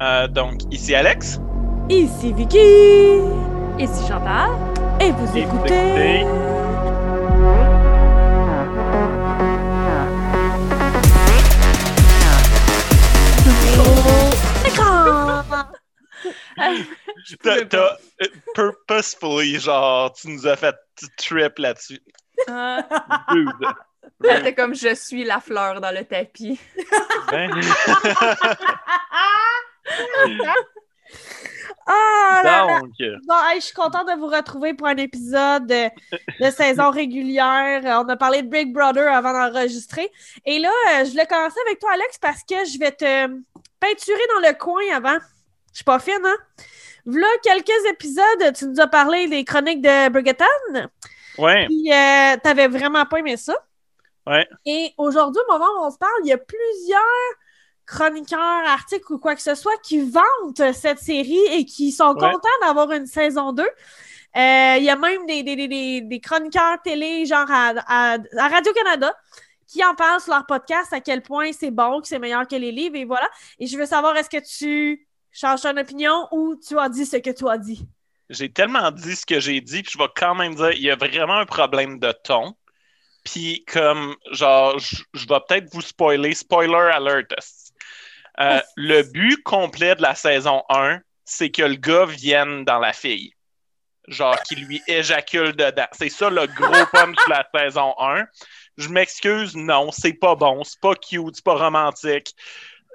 Euh, donc, ici Alex. Ici Vicky. Ici Chantal. Et vous Et vous écoutez. écoutez- Écran. T'as, t'as, euh, purposefully, genre, tu nous as fait trip là-dessus. Ah. C'était comme je suis la fleur dans le tapis. Ben, Ah là là. donc, euh, Bon, hey, je suis contente de vous retrouver pour un épisode de, de saison régulière. On a parlé de Big Brother avant d'enregistrer. Et là, euh, je voulais commencer avec toi, Alex, parce que je vais te peinturer dans le coin avant. Je suis pas fine, hein? Voilà quelques épisodes, tu nous as parlé des chroniques de Bridgerton. ouais, Puis, euh, t'avais vraiment pas aimé ça. Ouais. Et aujourd'hui, au moment où on se parle, il y a plusieurs chroniqueurs, articles ou quoi que ce soit qui vantent cette série et qui sont Ouais. contents d'avoir une saison 2. Euh, Il y a même des, des, des- chroniqueurs télé, genre à, à- à Radio-Canada, qui en parlent sur leur podcast à quel point c'est bon, que c'est meilleur que les livres, et voilà. Et je veux savoir, est-ce que tu changes ton opinion ou tu as dit ce que tu as dit? j'ai tellement dit ce que j'ai dit, puis je vais quand même dire, il y a vraiment un problème de ton. Puis comme, genre, je je vais peut-être vous spoiler, spoiler alert. Euh, le but complet de la saison 1, c'est que le gars vienne dans la fille. Genre, qu'il lui éjacule dedans. C'est ça le gros punch de la saison 1. Je m'excuse, non, c'est pas bon, c'est pas cute, c'est pas romantique.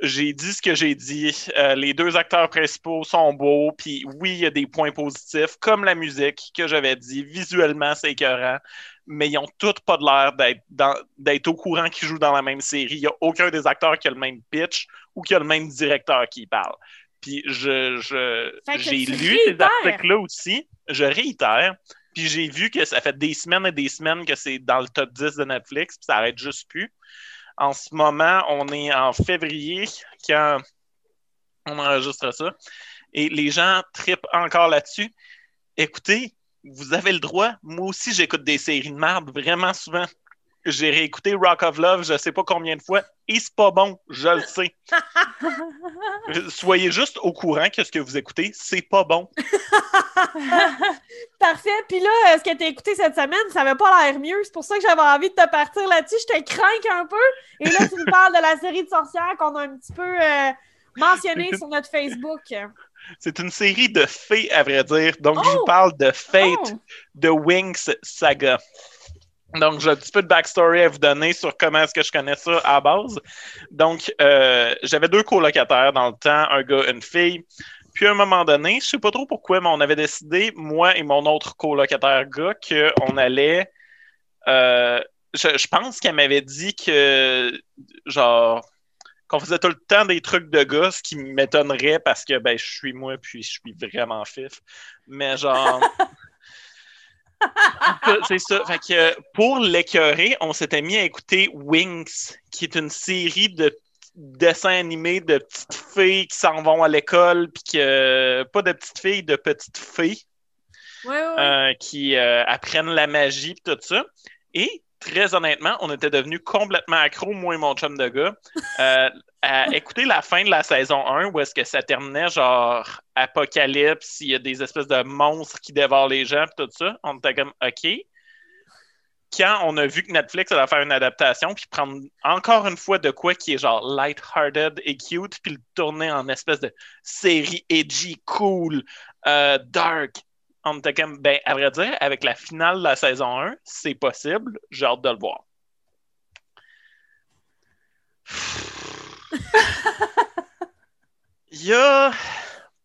J'ai dit ce que j'ai dit. Euh, les deux acteurs principaux sont beaux, puis oui, il y a des points positifs, comme la musique que j'avais dit. Visuellement, c'est écœurant, mais ils ont tous pas de l'air d'être au courant qu'ils jouent dans la même série. Il n'y a aucun des acteurs qui a le même pitch ou qui a le même directeur qui parle. Puis je, j'ai lu ces articles-là aussi. Je réitère. Puis j'ai vu que ça fait des semaines et des semaines que c'est dans le top 10 de Netflix, puis ça arrête juste plus. En ce moment, on est en février quand on enregistre ça. Et les gens tripent encore là-dessus. Écoutez, vous avez le droit. Moi aussi, j'écoute des séries de merde vraiment souvent. J'ai réécouté Rock of Love, je sais pas combien de fois, et c'est pas bon, je le sais. Soyez juste au courant que ce que vous écoutez, c'est pas bon. Parfait. Puis là, euh, ce que tu as écouté cette semaine, ça avait pas l'air mieux. C'est pour ça que j'avais envie de te partir là-dessus. Je te crains un peu. Et là, tu nous parles de la série de sorcières qu'on a un petit peu euh, mentionné sur notre Facebook. C'est une série de fées, à vrai dire. Donc, je Oh! vous parle de Fate, Oh! de Wings Saga. Donc, j'ai un petit peu de backstory à vous donner sur comment est-ce que je connais ça à base. Donc, euh, j'avais deux colocataires dans le temps, un gars et une fille. Puis, à un moment donné, je sais pas trop pourquoi, mais on avait décidé, moi et mon autre colocataire gars, qu'on allait... euh, je, je pense qu'elle m'avait dit que, genre, qu'on faisait tout le temps des trucs de gars, ce qui m'étonnerait parce que, ben, je suis moi, puis je suis vraiment fif. Mais genre... c'est ça. Fait que pour l'écœurer, on s'était mis à écouter Wings, qui est une série de dessins animés de petites filles qui s'en vont à l'école, puis que pas de petites filles, de petites Ouais, ouais. euh, qui euh, apprennent la magie et tout ça. Et très honnêtement, on était devenus complètement accros, moi et mon chum de gars, euh, à écouter la fin de la saison 1 où est-ce que ça terminait genre apocalypse, il y a des espèces de monstres qui dévorent les gens et tout ça. On était comme OK. Quand on a vu que Netflix allait faire une adaptation puis prendre encore une fois de quoi qui est genre light-hearted et cute puis le tourner en espèce de série edgy, cool, euh, dark, on était comme, ben, à vrai dire, avec la finale de la saison 1, c'est possible. J'ai hâte de le voir. Il y a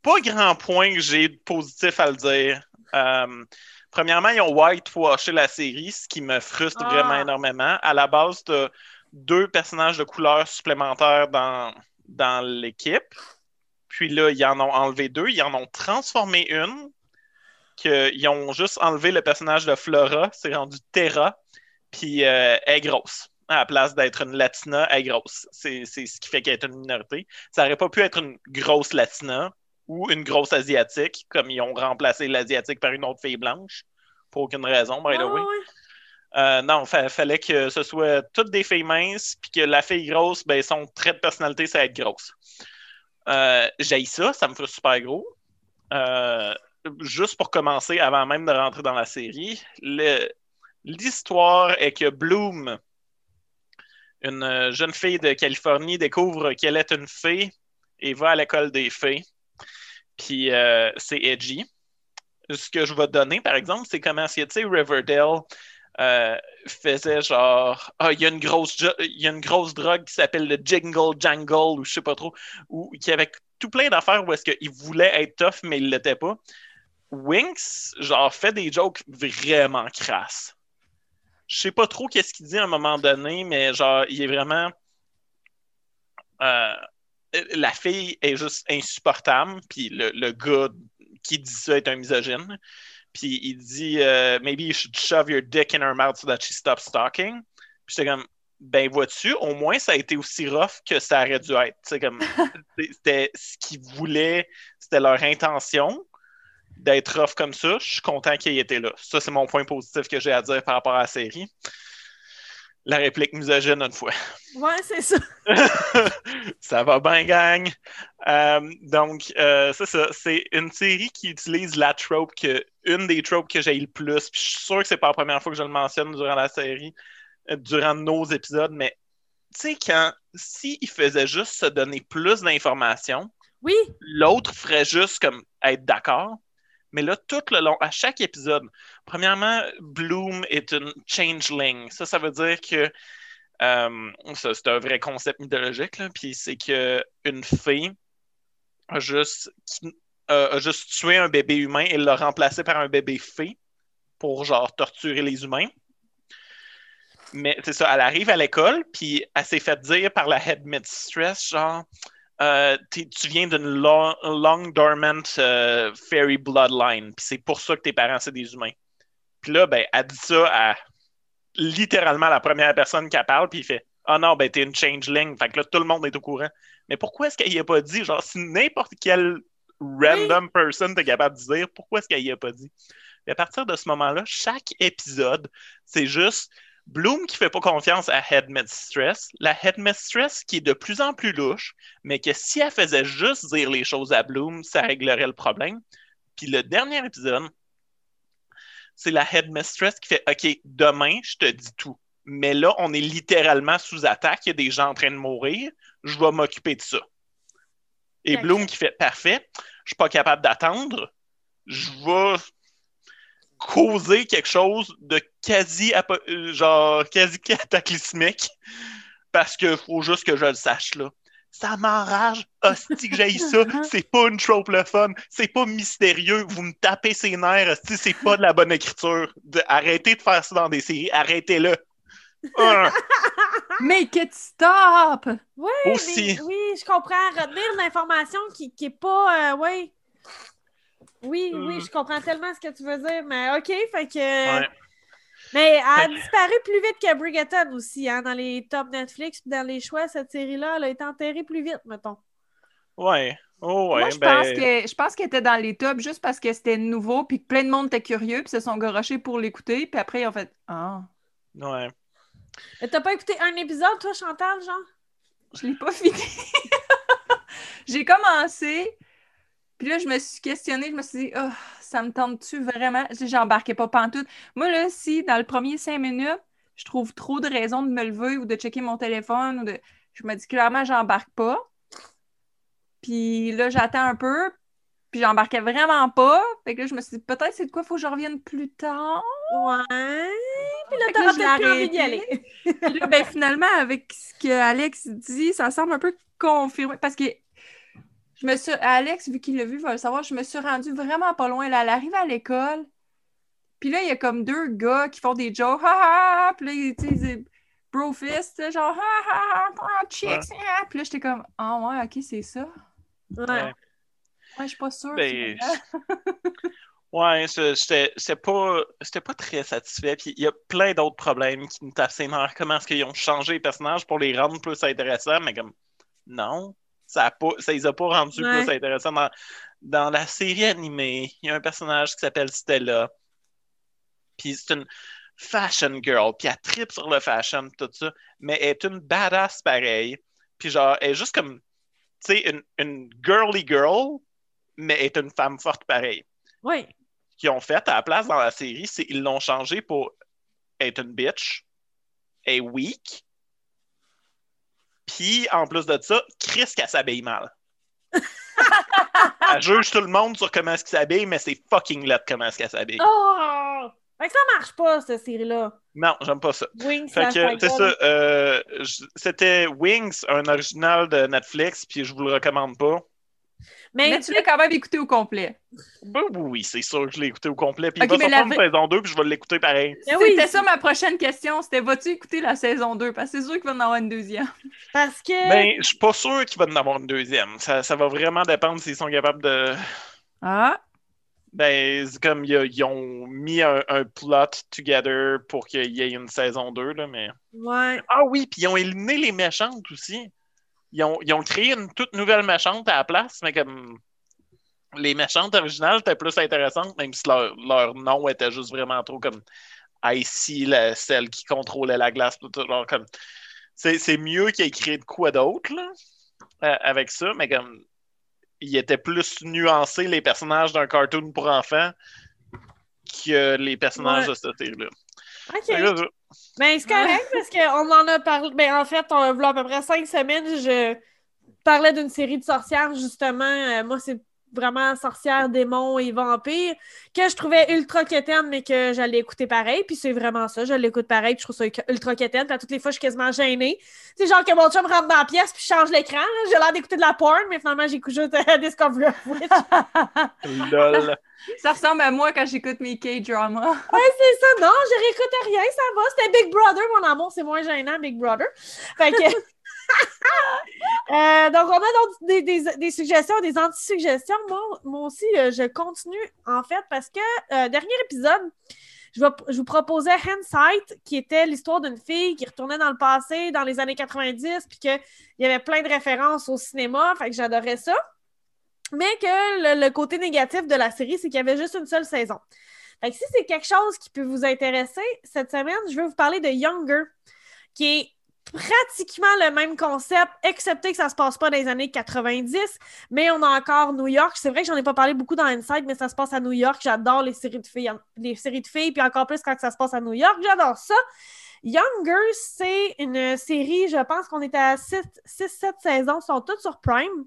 pas grand point que j'ai de positif à le dire. Euh, premièrement, ils ont whitewashé la série, ce qui me frustre Ah. vraiment énormément. À la base, tu deux personnages de couleur supplémentaires dans, dans l'équipe. Puis là, ils en ont enlevé deux. Ils en ont transformé une qu'ils ont juste enlevé le personnage de Flora, c'est rendu Terra, puis euh, elle est grosse. À la place d'être une Latina, elle est grosse. C'est ce qui fait qu'elle est une minorité. Ça aurait pas pu être une grosse Latina ou une grosse Asiatique, comme ils ont remplacé l'Asiatique par une autre fille blanche, pour aucune raison, by the way. Euh, non, il fallait que ce soit toutes des filles minces, puis que la fille grosse, ben, son trait de personnalité, c'est être grosse. Euh, J'ai ça, ça me fait super gros. Euh, juste pour commencer, avant même de rentrer dans la série, l'histoire est que Bloom, une euh, jeune fille de Californie, découvre qu'elle est une fée et va à l'école des fées. Puis euh, c'est edgy. Ce que je vais donner, par exemple, c'est comment, tu sais, Riverdale euh, faisait genre, ah, il y a une grosse, il y a une grosse drogue qui s'appelle le Jingle Jangle ou je sais pas trop, ou qui avait tout plein d'affaires où est-ce qu'il voulait être tough, mais il l'était pas. Winx, genre, fait des jokes vraiment crasses. Je sais pas trop qu'est-ce qu'il dit à un moment donné, mais genre, il est vraiment. euh, la fille est juste insupportable, puis le, le gars qui dit ça est un misogyne. Puis il dit euh, Maybe you should shove your dick in her mouth so that she stops talking. Puis j'étais comme Ben, vois-tu, au moins ça a été aussi rough que ça aurait dû être. Comme C'était ce qu'ils voulaient, c'était leur intention d'être rough comme ça. Je suis content qu'il ait été là. Ça, c'est mon point positif que j'ai à dire par rapport à la série. La réplique misogyne une fois. Ouais, c'est ça. ça va bien, gang. Euh, donc, euh, c'est ça. C'est une série qui utilise la trope que une des tropes que j'ai le plus. Puis je suis sûr que c'est pas la première fois que je le mentionne durant la série, euh, durant nos épisodes, mais tu sais, quand s'il faisait juste se donner plus d'informations, Oui, l'autre ferait juste comme être d'accord. Mais là, tout le long, à chaque épisode, premièrement, Bloom est une changeling. Ça, ça veut dire que euh, c'est un vrai concept mythologique, là. Puis c'est que une fée a juste, euh, a juste tué un bébé humain et l'a remplacé par un bébé fée pour genre torturer les humains. Mais c'est ça, elle arrive à l'école, puis elle s'est fait dire par la headmistress, genre, euh, tu viens d'une long, long dormant euh, fairy bloodline, puis c'est pour ça que tes parents, c'est des humains. Puis là, ben, elle dit ça à littéralement la première personne qui parle, puis il fait Ah non, ben, t'es une changeling. Fait que là, tout le monde est au courant. Mais pourquoi est-ce qu'il y a pas dit Genre, si n'importe quel random person t'es capable de dire, pourquoi est-ce qu'il y a pas dit? Et à partir de ce moment-là, chaque épisode, c'est juste Bloom qui fait pas confiance à Headmistress, la Headmistress qui est de plus en plus louche, mais que si elle faisait juste dire les choses à Bloom, ça réglerait le problème. Puis le dernier épisode, c'est la Headmistress qui fait OK, demain, je te dis tout. Mais là, on est littéralement sous attaque, il y a des gens en train de mourir, je vais m'occuper de ça. Et. Bloom qui fait Parfait, je suis pas capable d'attendre, je vais causer quelque chose de quasi euh, genre quasi cataclysmique parce que faut juste que je le sache là. Ça m'enrage, hostie que j'aille ça, c'est pas une trope le fun, c'est pas mystérieux, vous me tapez ses nerfs, hostie, c'est pas de la bonne écriture. De- arrêtez de faire ça dans des séries, arrêtez-le. Make it stop! oui, Aussi. mais- oui, je comprends. Retenir l'information qui, qui est pas. euh, oui. Oui, Hmm. oui, je comprends tellement ce que tu veux dire, mais OK, fait que. ouais. Mais elle a disparu plus vite que Bridgerton aussi, hein, dans les top Netflix, puis dans les choix, cette série-là, elle a été enterrée plus vite, mettons. Ouais. Oh, ouais. Moi, je ben, pense que je pense qu'elle était dans les tops juste parce que c'était nouveau, puis que plein de monde était curieux, puis se sont garochés pour l'écouter, puis après, ils ont fait Ah, Ouais. Mais T'as pas écouté un épisode, toi, Chantal, genre? je l'ai pas fini. J'ai commencé, puis là, je me suis questionnée, je me suis dit, oh, ça me tente-tu vraiment? J'embarquais pas pantoute. Moi, là, si dans le premier cinq minutes, je trouve trop de raisons de me lever ou de checker mon téléphone, ou de... je me dis clairement, j'embarque pas. Puis là, j'attends un peu, puis j'embarquais vraiment pas. Fait que là, je me suis dit, peut-être c'est de quoi, faut que je revienne plus tard. Ouais. Puis là, t'auras peut-être plus envie d'y aller. Puis là, ben, finalement, avec ce que Alex dit, ça semble un peu confirmé. Parce que je me suis. Alex, vu qu'il l'a vu, va le savoir, je me suis rendue vraiment pas loin. Là, elle arrive à l'école. Puis là, il y a comme deux gars qui font des jokes. Ha ha ha! Puis là, tu sais, c'est brofist, genre ha ha ha! chicks! ah. Puis là, j'étais comme, ah ouais, ok, c'est ça. Ouais. Ouais. Ouais, je suis pas sûre. Ben. Ouais, j'étais pas, j'étais pas très satisfait. Puis il y a plein d'autres problèmes qui me tapent. Comment est-ce qu'ils ont changé les personnages pour les rendre plus intéressants? Mais comme, non, ça, pas, ça les a pas rendus Ouais. plus intéressants. Dans, dans la série animée, il y a un personnage qui s'appelle Stella. Puis c'est une fashion girl. Puis elle tripe sur le fashion, tout ça. Mais elle est une badass pareil. Puis genre, elle est juste comme tu sais, une, une girly girl, mais est une femme forte pareil. Oui. Qu'ils ont fait à la place dans la série, c'est qu'ils l'ont changé pour être une bitch, est weak, puis en plus de ça, Chris qu'elle s'habille mal. elle juge tout le monde sur comment est-ce qu'il s'habille, mais c'est fucking laid comment est-ce qu'elle s'habille. Oh! Fait que ça marche pas, cette série-là. Non, j'aime pas ça. Wings, Fait que, c'est ça. euh, C'était Wings, un original de Netflix, puis je vous le recommande pas. Mais, Mais tu l'as quand même écouté au complet. Ben oui, c'est sûr que je l'ai écouté au complet. Puis il va sortir la une saison 2, puis je vais l'écouter pareil. Mais oui, C'était ça ma prochaine question. C'était vas-tu écouter la saison 2? Parce que c'est sûr qu'il va en avoir une deuxième. parce que. Ben, je suis pas sûr qu'il va en avoir une deuxième. Ça, ça va vraiment dépendre s'ils sont capables de. Ah! Ben, c'est comme ils, ils ont mis un, un plot together pour qu'il y ait une saison 2, là, mais. Ouais. Ah oui, puis ils ont éliminé les méchantes aussi. Ils ont, ils ont créé une toute nouvelle méchante à la place, mais comme. Les méchantes originales étaient plus intéressantes, même si leur, leur nom était juste vraiment trop comme Icy, la, celle qui contrôlait la glace. tout, tout, genre comme. C'est mieux qu'il ait créé de quoi d'autre, euh, avec ça, mais comme. Il était plus nuancé, les personnages d'un cartoon pour enfants, que les personnages Ouais. de cette série-là. Ben, c'est correct parce qu'on en a parlé. Ben, en fait, on, a à peu près cinq semaines, je parlais d'une série de sorcières, justement. Euh, moi, c'est vraiment sorcières, démons et vampires, que je trouvais ultra quétaine, mais que j'allais écouter pareil. Puis c'est vraiment ça, je l'écoute pareil, puis je trouve ça ultra quétaine. Puis à toutes les fois, je suis quasiment gênée. C'est genre que mon chum rentre dans la pièce, puis je change l'écran. J'ai l'air d'écouter de la porn, mais finalement, j'écoute juste euh, Discovery of Witch. lol. Ça ressemble à moi quand j'écoute mes K-dramas. Ouais, c'est ça. Non, je réécoutais rien, ça va. C'était Big Brother, mon amour. C'est moins gênant, Big Brother. Fait que. Euh, donc, on a des, suggestions, des anti-suggestions. Moi, moi aussi, euh, je continue, en fait, parce que, euh, dernier épisode, je, vous proposais Hindsight, qui était l'histoire d'une fille qui retournait dans le passé, dans les années 90, puis qu'il y avait plein de références au cinéma. Fait que j'adorais ça. Mais que le, le côté négatif de la série, c'est qu'il y avait juste une seule saison. Fait que si c'est quelque chose qui peut vous intéresser, cette semaine, je vais vous parler de Younger, qui est pratiquement le même concept, excepté que ça se passe pas dans les années 90, mais on a encore New York. C'est vrai que j'en ai pas parlé beaucoup dans Inside, mais ça se passe à New York. J'adore les séries de filles, les séries de filles, puis encore plus quand ça se passe à New York. J'adore ça. Younger, c'est une série, je pense qu'on est à 6-7 saisons, sont toutes sur Prime.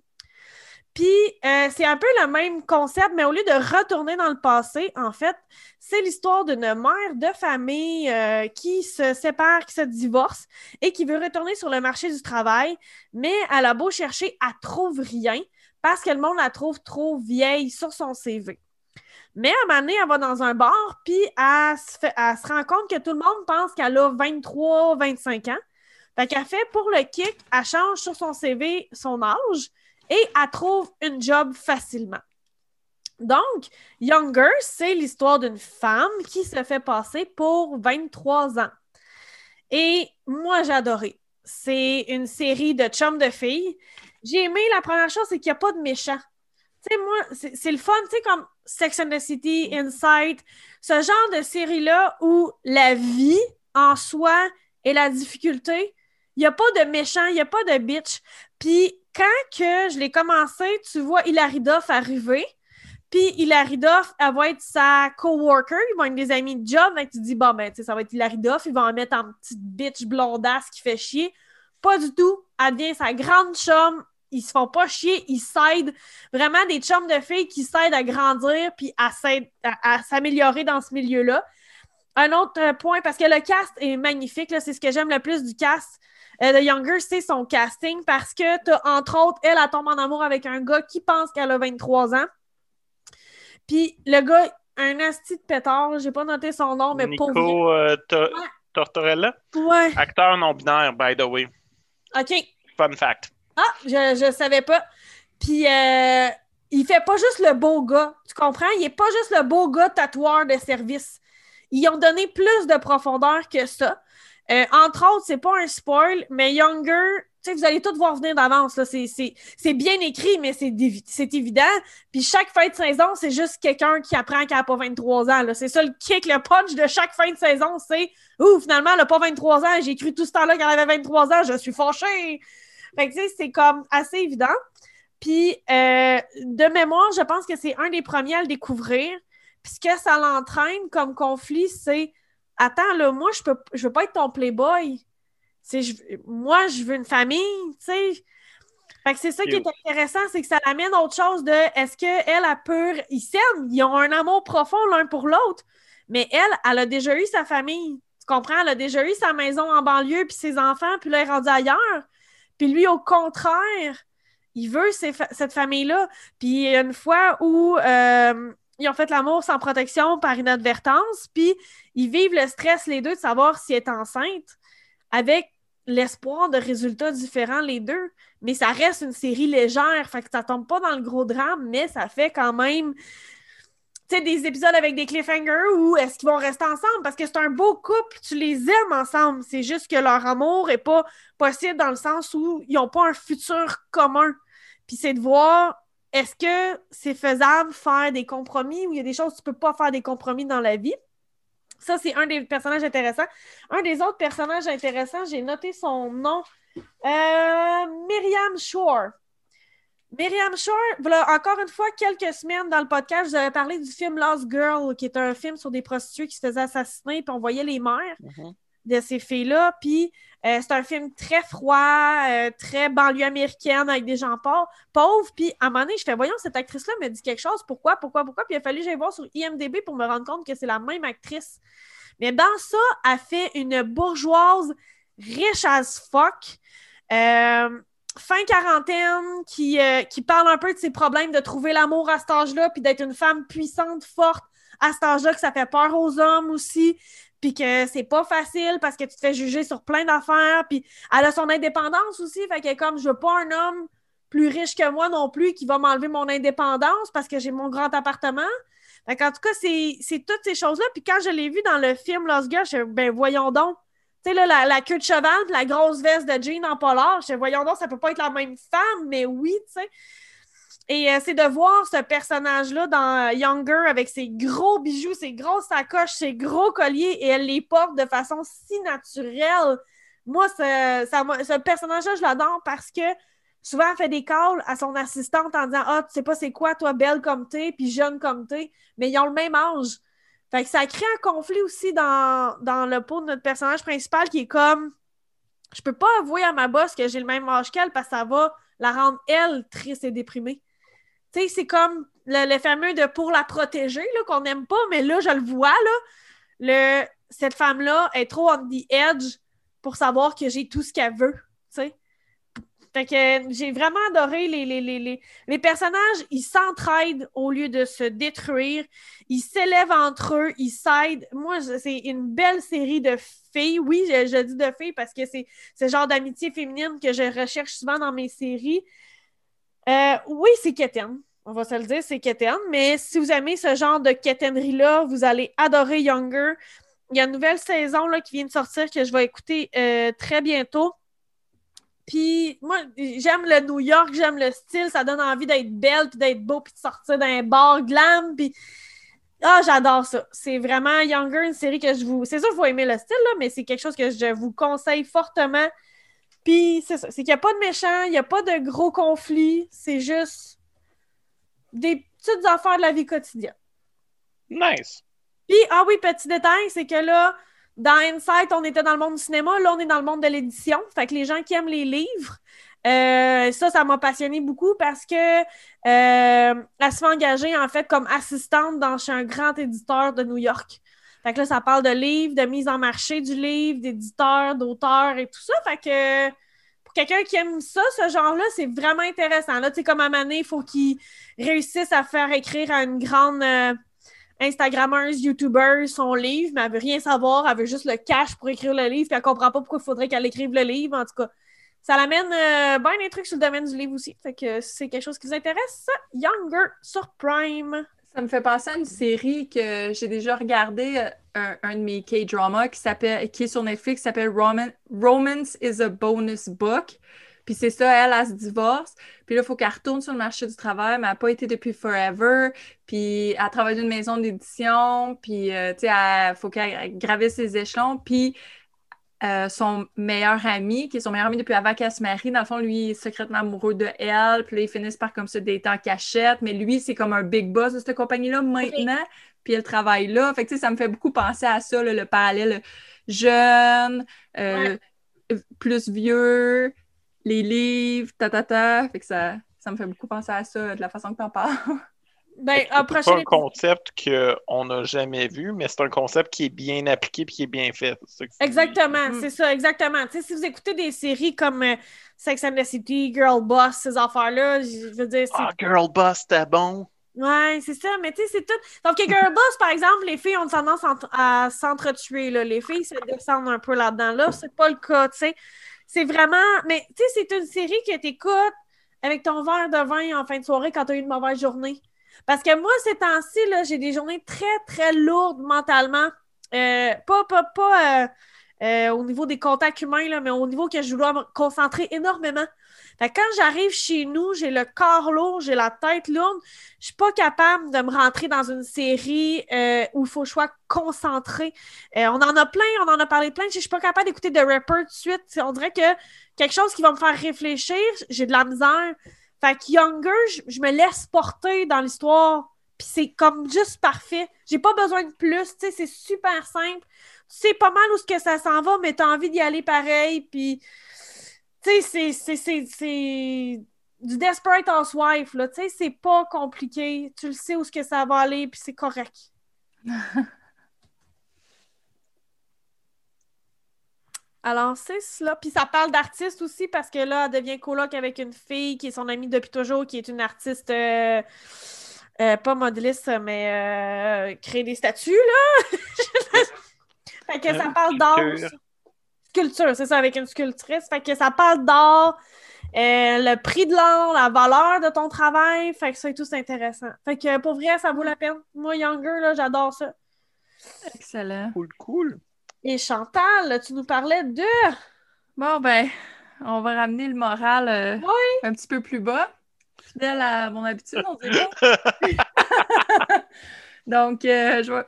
Puis, euh, c'est un peu le même concept, mais au lieu de retourner dans le passé, en fait, c'est l'histoire d'une mère de famille euh, qui se sépare, qui se divorce et qui veut retourner sur le marché du travail, mais elle a beau chercher, elle trouve rien parce que le monde la trouve trop vieille sur son CV. Mais à un moment donné, elle va dans un bar, puis elle se, fait- elle se rend compte que tout le monde pense qu'elle a 23, 25 ans. Fait qu'elle fait pour le kick, elle change sur son CV son âge et elle trouve une job facilement. Donc, Younger, c'est l'histoire d'une femme qui se fait passer pour 23 ans. Et moi, j'ai adoré. C'est une série de chums de filles. J'ai aimé la première chose, c'est qu'il n'y a pas de méchants. Tu sais, moi, c'est c'est le fun, tu sais, comme Sex and the City, Insight, ce genre de série-là où la vie en soi et la difficulté, il n'y a pas de méchant, il n'y a pas de bitch. Puis quand que je l'ai commencé, tu vois Hilary Duff arriver. Puis Hilary Duff, elle va être sa coworker, ils vont être des amis de job. Que tu te dis, bon, ben, ça va être Hilary Duff, ils vont en mettre en petite bitch blondasse qui fait chier. Pas du tout. Elle devient sa grande chum. Ils se font pas chier, ils s'aident. Vraiment des chums de filles qui s'aident à grandir puis à, à- s'améliorer dans ce milieu-là. Un autre euh, point, parce que le cast est magnifique, c'est ce que j'aime le plus du cast euh, de Younger, c'est son casting parce que t'as, entre autres, elle, elle tombe en amour avec un gars qui pense qu'elle a 23 ans. Puis le gars, un asti de pétard, j'ai pas noté son nom, mais pour Nico euh, To- Ouais. Tortorella, Ouais, acteur non-binaire, by the way. OK. Fun fact. Ah, je, je savais pas. Puis, euh, il fait pas juste le beau gars. Tu comprends? Il est pas juste le beau gars tatoueur de service. Ils ont donné plus de profondeur que ça. Euh, entre autres, c'est pas un spoil, mais Younger, vous allez tout voir venir d'avance. C'est- bien écrit, mais c'est évident. Puis chaque fin de saison, c'est juste quelqu'un qui apprend qu'elle n'a pas 23 ans. C'est ça le kick, le punch de chaque fin de saison. C'est Ouh, finalement, elle n'a pas 23 ans. J'ai cru tout ce temps-là qu'elle avait 23 ans. Je suis fâchée. Fait que, c'est comme assez évident. Puis, euh, de mémoire, je pense que c'est un des premiers à le découvrir. Puis, ce que ça l'entraîne comme conflit, c'est Attends, là, moi, je peux je veux pas être ton playboy. Je, moi, je veux une famille, tu sais. Fait que c'est ça qui est intéressant, c'est que ça amène autre chose de est-ce qu'elle, elle, a peur, ils s'aiment, ils ont un amour profond l'un pour l'autre, mais elle, elle a déjà eu sa famille. Tu comprends? Elle a déjà eu sa maison en banlieue, puis ses enfants, puis là, elle est rendue ailleurs. Puis lui, au contraire, il veut cette famille-là. Puis une fois où euh, ils ont fait l'amour sans protection par inadvertance, puis ils vivent le stress, les deux, de savoir si elle est enceinte, avec l'espoir de résultats différents, les deux. Mais ça reste une série légère, fait que ça tombe pas dans le gros drame, mais ça fait quand même des épisodes avec des cliffhangers ou est-ce qu'ils vont rester ensemble? Parce que c'est un beau couple, tu les aimes ensemble. C'est juste que leur amour est pas possible dans le sens où ils n'ont pas un futur commun. Puis c'est de voir est-ce que c'est faisable faire des compromis ou il y a des choses où tu peux pas faire des compromis dans la vie? Ça, c'est un des personnages intéressants. Un des autres personnages intéressants, j'ai noté son nom. Euh, Myriam Shore. Myriam Shore, voilà, encore une fois, quelques semaines dans le podcast, je vous avais parlé du film Lost Girl, qui est un film sur des prostituées qui se faisaient assassiner, puis on voyait les mères mm-hmm. De ces filles-là. Puis euh, c'est un film très froid, euh, très banlieue américaine, avec des gens pauvres. Puis à un moment donné, je fais, voyons, cette actrice-là me dit quelque chose. Pourquoi, pourquoi, pourquoi? Puis il a fallu que j'aille voir sur IMDB pour me rendre compte que c'est la même actrice. Mais dans ça, elle fait une bourgeoise riche as fuck. Euh, fin quarantaine qui, qui parle un peu de ses problèmes de trouver l'amour à cet âge-là, puis d'être une femme puissante, forte à cet âge-là, que ça fait peur aux hommes aussi, puis que c'est pas facile parce que tu te fais juger sur plein d'affaires, puis elle a son indépendance aussi, fait que comme je veux pas un homme plus riche que moi non plus qui va m'enlever mon indépendance parce que j'ai mon grand appartement. Fait en tout cas, c'est toutes ces choses-là. Puis quand je l'ai vu dans le film Lost Girl, je ben voyons donc, tu sais, là, la, queue de cheval, la grosse veste de jean en polar, je voyons donc, ça peut pas être la même femme, mais oui, tu sais. Et euh, c'est de voir ce personnage-là dans Younger avec ses gros bijoux, ses grosses sacoches, ses gros colliers, et elle les porte de façon si naturelle. Moi, ce, ce personnage-là, je l'adore parce que souvent, elle fait des calls à son assistante en disant Ah, tu sais pas c'est quoi, toi, belle comme t'es, puis jeune comme t'es, mais ils ont le même âge. Fait que ça crée un conflit aussi dans, le pot de notre personnage principal qui est comme je peux pas avouer à ma boss que j'ai le même âge qu'elle parce que ça va la rendre elle triste et déprimée. C'est comme le, fameux de pour la protéger qu'on n'aime pas, mais là, je le vois, cette femme-là est trop on the edge pour savoir que j'ai tout ce qu'elle veut. Tu sais. J'ai vraiment adoré les, les, les, personnages, ils s'entraident au lieu de se détruire. Ils s'élèvent entre eux, ils s'aident. Moi, c'est une belle série de filles. Oui, je, dis de filles parce que c'est ce genre d'amitié féminine que je recherche souvent dans mes séries. Euh, oui, c'est Keten. On va se le dire, c'est Keten. Mais si vous aimez ce genre de Ketennerie-là, vous allez adorer Younger. Il y a une nouvelle saison là, qui vient de sortir que je vais écouter euh, très bientôt. Puis moi, j'aime le New York, j'aime le style, ça donne envie d'être belle, puis d'être beau, puis de sortir d'un bar glam, puis... Ah, j'adore ça. C'est vraiment Younger, une série que je vous... C'est sûr qu'il faut aimer le style, là, mais c'est quelque chose que je vous conseille fortement. Puis c'est ça, c'est qu'il n'y a pas de méchants, il n'y a pas de gros conflits, c'est juste des petites affaires de la vie quotidienne. Nice. Puis, ah oui, petit détail, c'est que là, dans Insight, on était dans le monde du cinéma. Là, on est dans le monde de l'édition. Fait que les gens qui aiment les livres, euh, ça, ça m'a passionné beaucoup parce que euh, elle se fait engager en fait comme assistante dans chez un grand éditeur de New York. Fait que là, ça parle de livres, de mise en marché du livre, d'éditeurs, d'auteurs et tout ça. Fait que pour quelqu'un qui aime ça, ce genre-là, c'est vraiment intéressant. Là, tu sais, comme à Mané, il faut qu'il réussisse à faire écrire à une grande euh, Instagrammeuse, YouTuber, son livre, mais elle veut rien savoir, elle veut juste le cash pour écrire le livre, puis elle comprend pas pourquoi il faudrait qu'elle écrive le livre. En tout cas, ça l'amène euh, bien des trucs sur le domaine du livre aussi. Fait que c'est quelque chose qui vous intéresse, Younger sur Prime. Ça me fait penser à une série que j'ai déjà regardée, euh, un, de mes K-dramas qui qui est sur Netflix, qui s'appelle Romance is a Bonus Book. Puis c'est ça, elle, elle se divorce. Puis là, il faut qu'elle retourne sur le marché du travail, mais elle n'a pas été depuis forever. Puis elle travaille dans une maison d'édition. Puis, euh, tu sais, il faut qu'elle gravisse ses échelons. Puis euh, son meilleur ami, qui est son meilleur ami depuis avant qu'elle se marie. Dans le fond, lui, il est secrètement amoureux de elle. Puis là, ils finissent par comme se dater en cachette. Mais lui, c'est comme un big boss de cette compagnie-là maintenant. Puis elle travaille là. Fait que, tu sais, ça me fait beaucoup penser à ça, là, le parallèle jeune, euh, plus vieux, les livres, ta, ta, ta. Fait que ça, ça me fait beaucoup penser à ça, de la façon que t'en parles. Ben, C'est pas un concept qu'on n'a jamais vu, mais c'est un concept qui est bien appliqué et qui est bien fait. Exactement, Mm. c'est ça, exactement. Tu sais, si vous écoutez des séries comme euh, Sex and the City, Girl Boss, ces affaires-là, je veux dire, Ah, Girl Boss, c'était bon. Ouais, c'est ça, mais tu sais, c'est tout. Donc, que Girl Boss, par exemple, les filles ont tendance à s'entretuer, là. Les filles se descendent un peu là-dedans. Là, c'est pas le cas, tu sais. C'est vraiment. Mais, tu sais, c'est une série que t'écoutes avec ton verre de vin en fin de soirée quand t'as eu une mauvaise journée. Parce que moi, ces temps-ci, j'ai des journées très, très lourdes mentalement. Euh, pas, pas, pas euh, euh, au niveau des contacts humains, mais au niveau que je dois me concentrer énormément. Fait quand j'arrive chez nous, j'ai le corps lourd, j'ai la tête lourde, je suis pas capable de me rentrer dans une série où il faut que je sois concentrée. Euh, on en a plein, on en a parlé plein. Je suis pas capable d'écouter The Rapper tout de suite. On dirait que quelque chose qui va me faire réfléchir, j'ai de la misère. Fait que Younger, je, me laisse porter dans l'histoire. Puis c'est comme juste parfait. J'ai pas besoin de plus. Tu sais, c'est super simple. Tu sais pas mal où ce que ça s'en va, mais t'as envie d'y aller pareil. Puis, tu sais, c'est du Desperate Housewife, là. Tu sais, c'est pas compliqué. Tu le sais où ce que ça va aller, puis c'est correct. Alors, c'est cela. Puis ça parle d'artiste aussi parce que là, elle devient coloc avec une fille qui est son amie depuis toujours, qui est une artiste, euh, euh, pas modéliste, mais euh, créer des statues, là. fait que ça parle d'art. Sculpture. Sculpture, c'est ça, avec une sculptrice. Fait que ça parle d'art, euh, le prix de l'art, la valeur de ton travail. Fait que ça et tout, c'est intéressant. Fait que pour vrai, ça vaut la peine. Moi, Younger, là, j'adore ça. Excellent. Cool, cool. Et Chantal, tu nous parlais de. Bon, ben, on va ramener le moral euh, un petit peu plus bas. Fidèle à mon habitude, on dirait. Donc, euh, je, vais,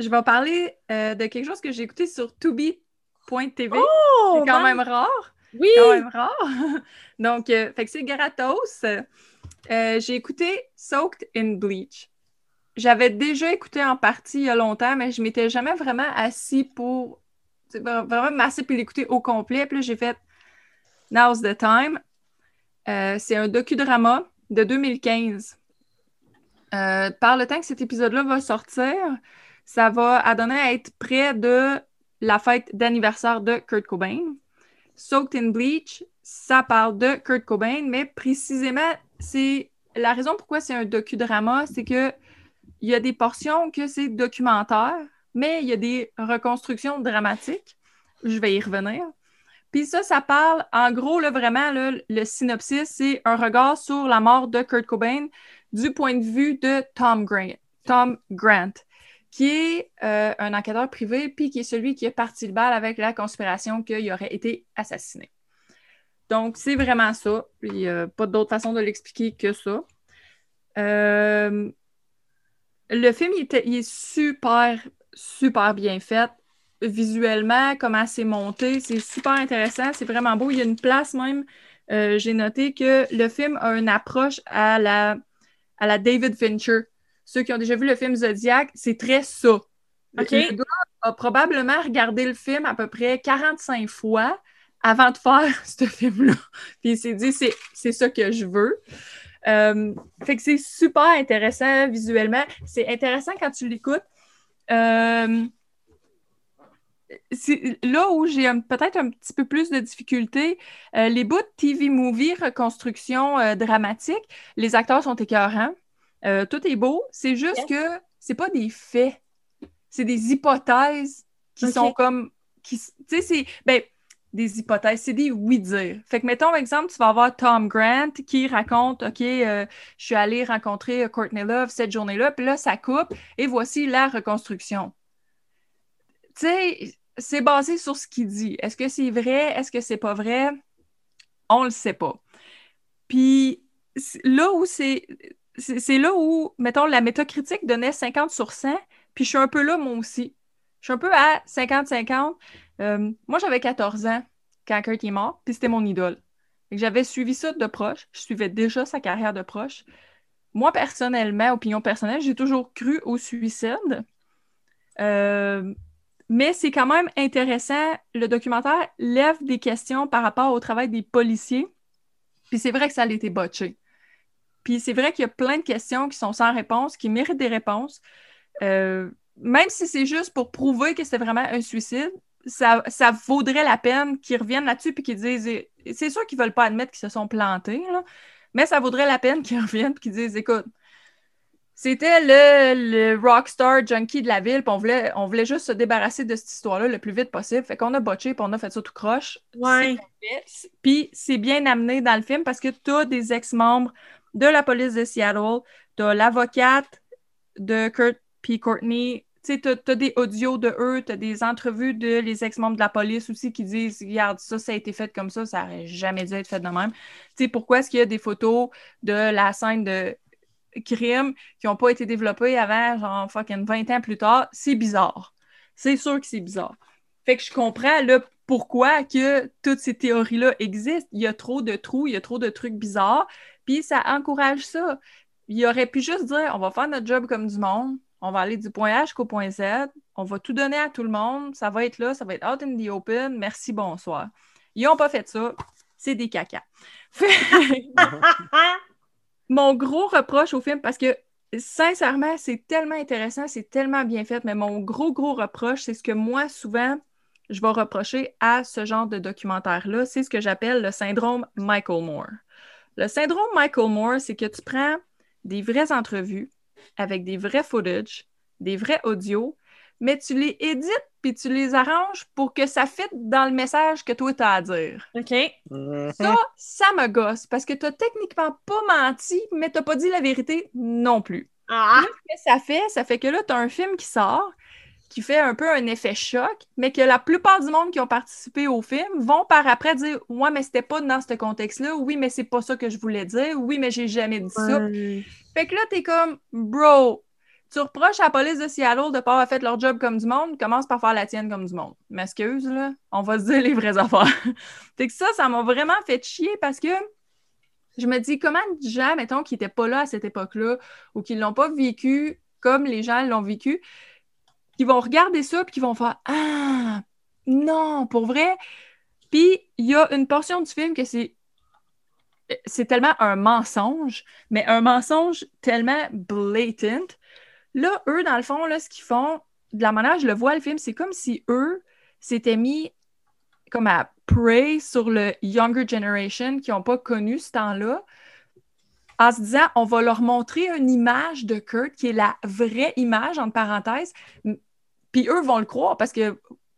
je vais parler euh, de quelque chose que j'ai écouté sur tubi.tv. Oh, c'est quand man. même rare. Oui! quand même rare. Donc, fait que c'est gratos. J'ai écouté Soaked in Bleach. J'avais déjà écouté en partie il y a longtemps, mais je m'étais jamais vraiment assis pour vraiment m'assis puis l'écouter au complet. Puis là, j'ai fait Now's the Time. Euh, c'est un docudrama de 2015. Euh, par le temps que cet épisode-là va sortir, ça va adonner à être près de la fête d'anniversaire de Kurt Cobain. Soaked in Bleach, ça parle de Kurt Cobain, mais précisément, c'est la raison pourquoi c'est un docudrama, c'est que il y a des portions que c'est documentaire, mais il y a des reconstructions dramatiques. Je vais y revenir. Puis ça, ça parle, en gros, vraiment, le synopsis, c'est un regard sur la mort de Kurt Cobain du point de vue de Tom Grant, Tom Grant qui est euh, un enquêteur privé, puis qui est celui qui est parti le bal avec la conspiration qu'il aurait été assassiné. Donc, c'est vraiment ça. Il n'y a pas d'autre façon de l'expliquer que ça. Euh, le film, il, était- il est super, super bien fait. Visuellement, comment c'est monté, c'est super intéressant, c'est vraiment beau. Il y a une place même, euh, j'ai noté que le film a une approche à la, à la David Fincher. Ceux qui ont déjà vu le film Zodiac, c'est très ça. OK. Le gars a probablement regardé le film à peu près 45 fois avant de faire ce film-là. Puis il s'est dit, c'est c'est ça que je veux. Euh, fait que c'est super intéressant visuellement. C'est intéressant quand tu l'écoutes. Euh, là où j'ai peut-être un petit peu plus de difficultés. Euh, les bouts de TV movie, reconstruction euh, dramatique, les acteurs sont écœurants. Tout est beau. C'est juste Yes. que c'est pas des faits. C'est des hypothèses qui sont comme. Tu sais, c'est. Ben, des hypothèses, c'est des oui-dire. Fait que, mettons, exemple, tu vas avoir Tom Grant qui raconte OK, euh, je suis allé rencontrer euh, Courtney Love cette journée-là, puis là, ça coupe, et voici la reconstruction. Tu sais, c'est basé sur ce qu'il dit. Est-ce que c'est vrai? Est-ce que c'est pas vrai? On le sait pas. Puis là où. C'est c'est là où, mettons, la métacritique donnait 50 sur 100, puis je suis un peu là, moi aussi. Je suis un peu à 50-50. Euh, moi, j'avais 14 ans quand Kurt est mort, puis c'était mon idole. J'avais suivi ça de proche. Je suivais déjà sa carrière de proche. Moi, personnellement, opinion personnelle, j'ai toujours cru au suicide. Euh, mais c'est quand même intéressant. Le documentaire lève des questions par rapport au travail des policiers. Puis c'est vrai que ça a été botché. Puis c'est vrai qu'il y a plein de questions qui sont sans réponse, qui méritent des réponses. Euh, même si c'est juste pour prouver que c'est vraiment un suicide, ça, vaudrait la peine qu'ils reviennent là-dessus et qu'ils disent. C'est sûr qu'ils ne veulent pas admettre qu'ils se sont plantés, mais ça vaudrait la peine qu'ils reviennent et qu'ils disent écoute, c'était le, le rockstar junkie de la ville, puis on voulait, on voulait juste se débarrasser de cette histoire-là le plus vite possible. Fait qu'on a botché, puis on a fait ça tout croche. Ouais. Puis c'est bien amené dans le film parce que tu as des ex-membres de la police de Seattle, tu as l'avocate de Kurt P. Courtney, tu as, des audios de eux, tu as des entrevues de les ex-membres de la police aussi qui disent Regarde, ça, ça a été fait comme ça, ça n'aurait jamais dû être fait de même. Tu sais, pourquoi est-ce qu'il y a des photos de la scène de crimes qui n'ont pas été développés avant, genre, fucking 20 ans plus tard, c'est bizarre. C'est sûr que c'est bizarre. Fait que je comprends, là, pourquoi que toutes ces théories-là existent. Il y a trop de trous, il y a trop de trucs bizarres, puis ça encourage ça. Il aurait pu juste dire, on va faire notre job comme du monde, on va aller du point H jusqu'au point Z, on va tout donner à tout le monde, ça va être là, ça va être out in the open, merci, bonsoir. Ils n'ont pas fait ça, c'est des caca. mon gros reproche au film, parce que sincèrement, c'est tellement intéressant, c'est tellement bien fait, mais mon gros, gros reproche, c'est ce que moi, souvent, je vais reprocher à ce genre de documentaire-là, c'est ce que j'appelle le syndrome Michael Moore. Le syndrome Michael Moore, c'est que tu prends des vraies entrevues avec des vrais footage, des vrais audios, mais tu les édites puis tu les arranges pour que ça fitte dans le message que toi tu as à dire. OK. Ça, ça me gosse parce que tu techniquement pas menti, mais tu pas dit la vérité non plus. Ah! ce que ça fait, ça fait que là, tu as un film qui sort qui fait un peu un effet choc, mais que la plupart du monde qui ont participé au film vont par après dire Ouais, mais c'était pas dans ce contexte-là. Oui, mais c'est pas ça que je voulais dire. Oui, mais j'ai jamais dit ça. Fait que là, t'es comme Bro, tu reproches à la police de Seattle de pas avoir fait leur job comme du monde, commence par faire la tienne comme du monde. M'excuse, là, on va se dire les vraies affaires. fait que ça, ça m'a vraiment fait chier parce que je me dis, comment des gens, mettons, qui n'étaient pas là à cette époque-là ou qui ne l'ont pas vécu comme les gens l'ont vécu, qui vont regarder ça puis qui vont faire Ah, non, pour vrai. Puis il y a une portion du film que c'est c'est tellement un mensonge, mais un mensonge tellement blatant Là, eux, dans le fond, là, ce qu'ils font, de la manière je le vois, le film, c'est comme si eux s'étaient mis comme à prey sur le younger generation qui n'ont pas connu ce temps-là, en se disant on va leur montrer une image de Kurt qui est la vraie image, entre parenthèses, puis eux vont le croire parce qu'ils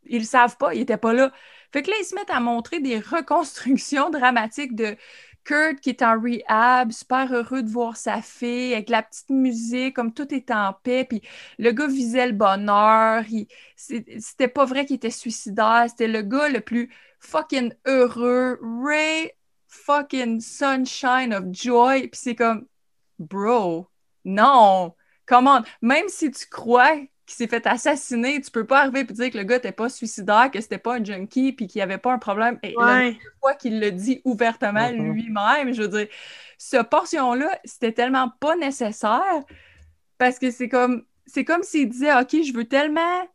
ne savent pas, ils n'étaient pas là. Fait que là, ils se mettent à montrer des reconstructions dramatiques de Kurt qui est en rehab, super heureux de voir sa fille, avec la petite musique, comme tout est en paix, puis le gars visait le bonheur, c'était pas vrai qu'il était suicidaire, c'était le gars le plus fucking heureux, Ray fucking sunshine of joy, puis c'est comme, bro, non, comment, même si tu crois qui s'est fait assassiner, tu peux pas arriver et dire que le gars n'était pas suicidaire, que c'était pas un junkie, puis qu'il n'y avait pas un problème. Et la fois qu'il le dit ouvertement lui-même, je veux dire, ce portion-là, c'était tellement pas nécessaire parce que c'est comme c'est comme s'il disait OK, je veux tellement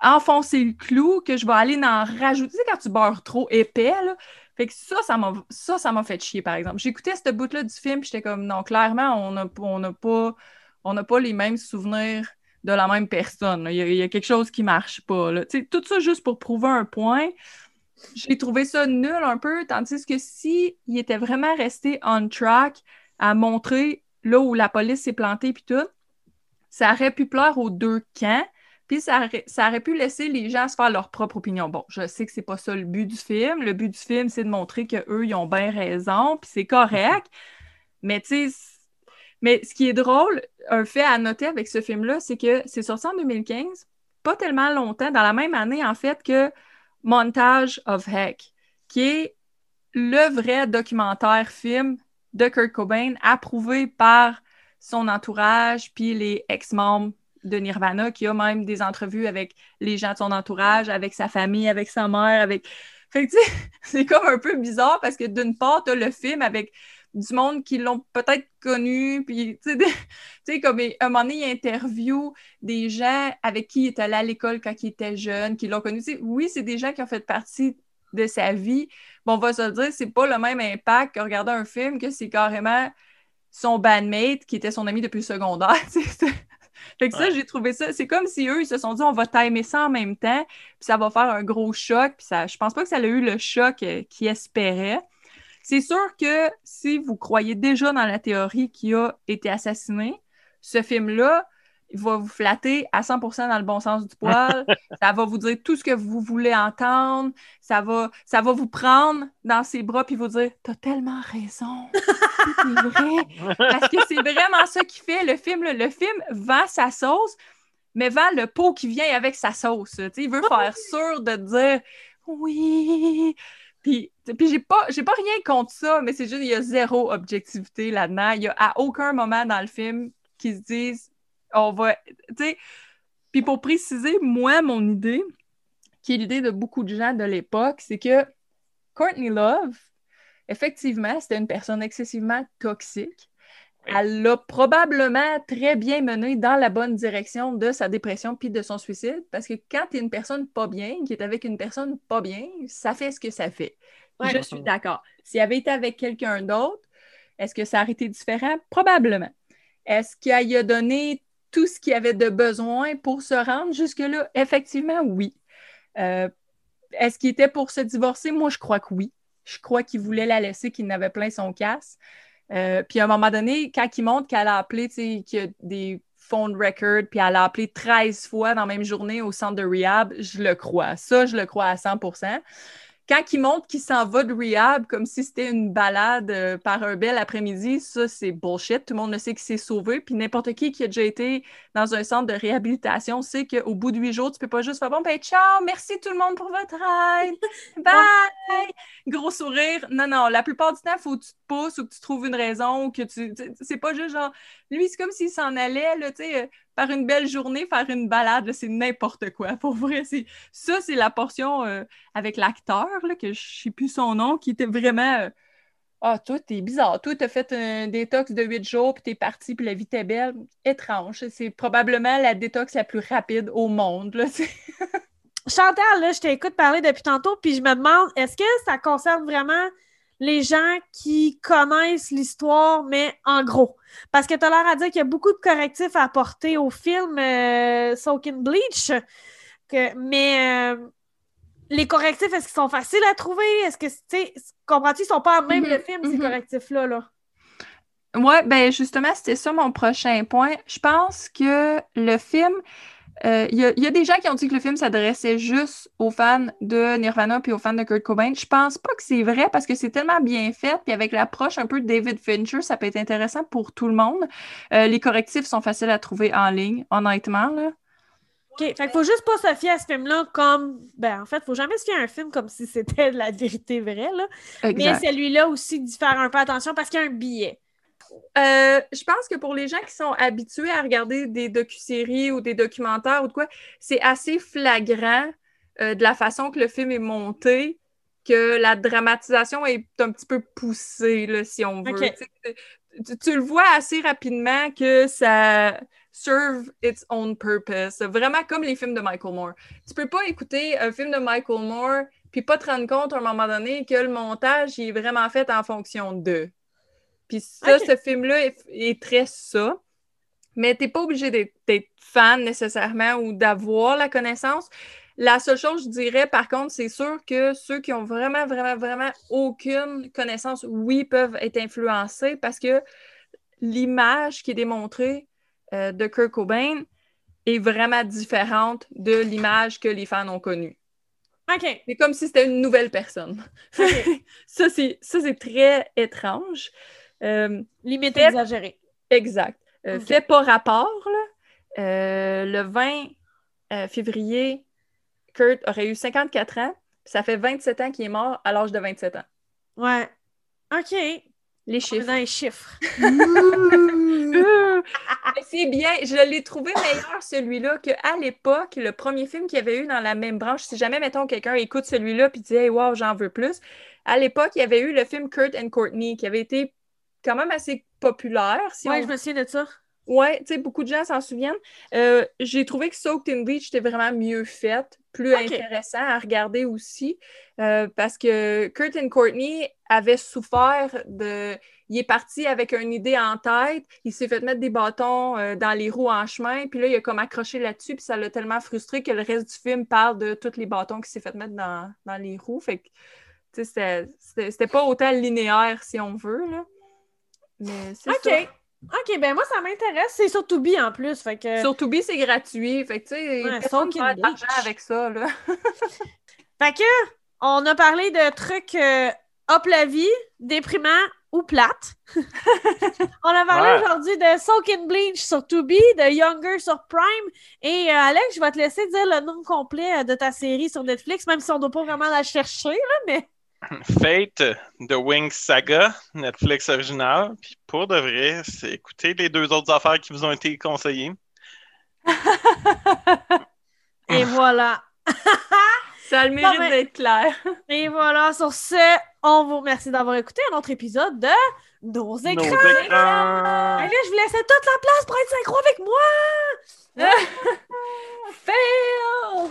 enfoncer le clou que je vais aller en rajouter. Tu sais, quand tu beurres trop épais, là, fait que ça, ça m'a, ça, ça fait chier, par exemple. J'écoutais cette bout-là du film, j'étais comme, non, clairement, on n'a on pas, on pas les mêmes souvenirs de la même personne. Il y, a, quelque chose qui marche pas. Tout ça juste pour prouver un point. J'ai trouvé ça nul un peu, tandis que si il était vraiment resté on track à montrer là où la police s'est plantée puis tout, ça aurait pu plaire aux deux camps, puis ça aurait, pu laisser les gens se faire leur propre opinion. Bon, je sais que c'est pas ça le but du film. Le but du film, c'est de montrer qu'eux, ils ont bien raison, puis c'est correct. Mais tu sais, mais ce qui est drôle, un fait à noter avec ce film-là, c'est que c'est sorti en 2015, pas tellement longtemps, dans la même année, en fait, que Montage of Heck, qui est le vrai documentaire film de Kurt Cobain, approuvé par son entourage, puis les ex-membres de Nirvana, qui a même des entrevues avec les gens de son entourage, avec sa famille, avec sa mère, avec. Fait que, tu sais, c'est comme un peu bizarre parce que d'une part, t'as le film avec du monde qui l'ont peut-être connu, puis, tu sais, comme à un moment donné, il interview des gens avec qui il est allé à l'école quand il était jeune, qui l'ont connu. oui, c'est des gens qui ont fait partie de sa vie. Bon, on va se le dire, c'est pas le même impact que regarder un film que c'est carrément son bandmate qui était son ami depuis le secondaire. fait que ça, j'ai trouvé ça. C'est comme si eux, ils se sont dit, on va timer ça en même temps, puis ça va faire un gros choc. Puis ça, je pense pas que ça a eu le choc euh, qu'ils espéraient. C'est sûr que si vous croyez déjà dans la théorie qu'il a été assassiné, ce film-là, il va vous flatter à 100% dans le bon sens du poil. ça va vous dire tout ce que vous voulez entendre. Ça va, ça va vous prendre dans ses bras puis vous dire T'as tellement raison. C'est vrai. Parce que c'est vraiment ça qui fait le film. Le film vend sa sauce, mais vend le pot qui vient avec sa sauce. il veut faire sûr de dire Oui. Puis, puis j'ai pas, j'ai pas rien contre ça, mais c'est juste qu'il y a zéro objectivité là-dedans. Il y a à aucun moment dans le film qu'ils se disent on va. Tu sais. Puis pour préciser, moi, mon idée, qui est l'idée de beaucoup de gens de l'époque, c'est que Courtney Love, effectivement, c'était une personne excessivement toxique. Elle l'a probablement très bien mené dans la bonne direction de sa dépression puis de son suicide, parce que quand tu es une personne pas bien, qui est avec une personne pas bien, ça fait ce que ça fait. Je suis d'accord. S'il avait été avec quelqu'un d'autre, est-ce que ça aurait été différent? Probablement. Est-ce qu'il a donné tout ce qu'il avait de besoin pour se rendre jusque-là? Effectivement, oui. Euh, est-ce qu'il était pour se divorcer? Moi, je crois que oui. Je crois qu'il voulait la laisser, qu'il n'avait plein son casse. Euh, puis à un moment donné, quand il montre qu'elle a appelé, qu'il y a des phone records, puis elle a appelé 13 fois dans la même journée au centre de rehab, je le crois. Ça, je le crois à 100 quand il montre qu'il s'en va de rehab comme si c'était une balade euh, par un bel après-midi, ça, c'est bullshit. Tout le monde le sait qu'il s'est sauvé. Puis n'importe qui qui a déjà été dans un centre de réhabilitation sait qu'au bout de huit jours, tu peux pas juste faire bon, ben ciao, merci tout le monde pour votre aide. Bye! Gros sourire. Non, non, la plupart du temps, il faut que tu te pousses ou que tu trouves une raison ou que tu. C'est pas juste genre. Lui, c'est comme s'il s'en allait, là, tu sais faire une belle journée, faire une balade, c'est n'importe quoi. Pour vrai, ça, c'est la portion euh, avec l'acteur, que je sais plus son nom, qui était vraiment. Euh, ah, toi, t'es bizarre. Toi, t'as fait un détox de huit jours, puis t'es parti, puis la vie t'est belle. Étrange. C'est probablement la détox la plus rapide au monde. Là, Chantal, là, je t'écoute parler depuis tantôt, puis je me demande, est-ce que ça concerne vraiment les gens qui connaissent l'histoire, mais en gros. Parce que tu as l'air à dire qu'il y a beaucoup de correctifs à apporter au film euh, Soak Bleach. Que, mais euh, les correctifs, est-ce qu'ils sont faciles à trouver? Est-ce que, tu sais, comprends-tu, ils sont pas même mm-hmm. le film, ces mm-hmm. correctifs-là? Là? Ouais, ben justement, c'était ça mon prochain point. Je pense que le film il euh, y, a des gens qui ont dit que le film s'adressait juste aux fans de Nirvana puis aux fans de Kurt Cobain. Je pense pas que c'est vrai parce que c'est tellement bien fait. Puis avec l'approche un peu de David Fincher, ça peut être intéressant pour tout le monde. Euh, les correctifs sont faciles à trouver en ligne, honnêtement. Là. OK. Fait faut juste pas se fier à ce film-là comme. Ben, en fait, faut jamais se fier à un film comme si c'était la vérité vraie. Là. Mais celui-là aussi, d'y faire un peu attention parce qu'il y a un billet. Euh, je pense que pour les gens qui sont habitués à regarder des docu-séries ou des documentaires ou de quoi, c'est assez flagrant euh, de la façon que le film est monté que la dramatisation est un petit peu poussée, là, si on veut. Tu, le vois assez rapidement que ça serve its own purpose. Vraiment comme les films de Michael Moore. Tu peux pas écouter un film de Michael Moore puis pas te rendre compte à un moment donné que le montage est vraiment fait en fonction d'eux. Puis ça, ce film-là est, très ça. Mais tu n'es pas obligé d'être fan nécessairement ou d'avoir la connaissance. La seule chose, je dirais, par contre, c'est sûr que ceux qui ont vraiment, vraiment, vraiment aucune connaissance, oui, peuvent être influencés parce que l'image qui est démontrée euh, de Kurt Cobain est vraiment différente de l'image que les fans ont connue. OK. C'est comme si c'était une nouvelle personne. ça, c'est très étrange. Euh, Limite. Exact. Euh, fait pas rapport, euh, le 20 février, Kurt aurait eu 54 ans. Ça fait 27 ans qu'il est mort à l'âge de 27 ans. Ouais. OK. Les chiffres. les chiffres. C'est bien, je l'ai trouvé meilleur celui-là qu'à l'époque, le premier film qu'il y avait eu dans la même branche. Si jamais, mettons, quelqu'un écoute celui-là puis dit Hey, wow, j'en veux plus. À l'époque, il y avait eu le film Kurt and Courtney qui avait été quand même assez populaire. Si on... je me souviens de ça. Ouais, tu sais, beaucoup de gens s'en souviennent. Euh, j'ai trouvé que Soaked in Bleach était vraiment mieux faite, plus intéressant à regarder aussi, euh, parce que Kurt and Courtney avait souffert de... Il est parti avec une idée en tête, il s'est fait mettre des bâtons euh, dans les roues en chemin, puis là, il a comme accroché là-dessus, puis ça l'a tellement frustré que le reste du film parle de tous les bâtons qu'il s'est fait mettre dans, dans les roues. Fait que, tu sais, c'était pas autant linéaire, si on veut, là. Mais c'est ça. OK, ben moi, ça m'intéresse. C'est sur Tubi en plus. Fait que... Sur Tubi, c'est gratuit. Fait que, tu sais, Ouais, personne fait d'argent Bleach. avec ça, là. Fait que, on a parlé de trucs euh, hop la vie, déprimants ou plates. on a parlé Ouais. aujourd'hui de Soak in Bleach sur Tubi, de Younger sur Prime. Et euh, Alex, je vais te laisser dire le nom complet euh, de ta série sur Netflix, même si on ne doit pas vraiment la chercher, là, mais... Fate The Wing Saga, Netflix original. Puis pour de vrai, c'est écouter les deux autres affaires qui vous ont été conseillées. Et voilà. Ça a le mérite d'être clair. Et voilà, sur ce, on vous remercie d'avoir écouté un autre épisode de Nos écrans. Nos. Allez, je vous laissais toute la place pour être synchro avec moi. Fail!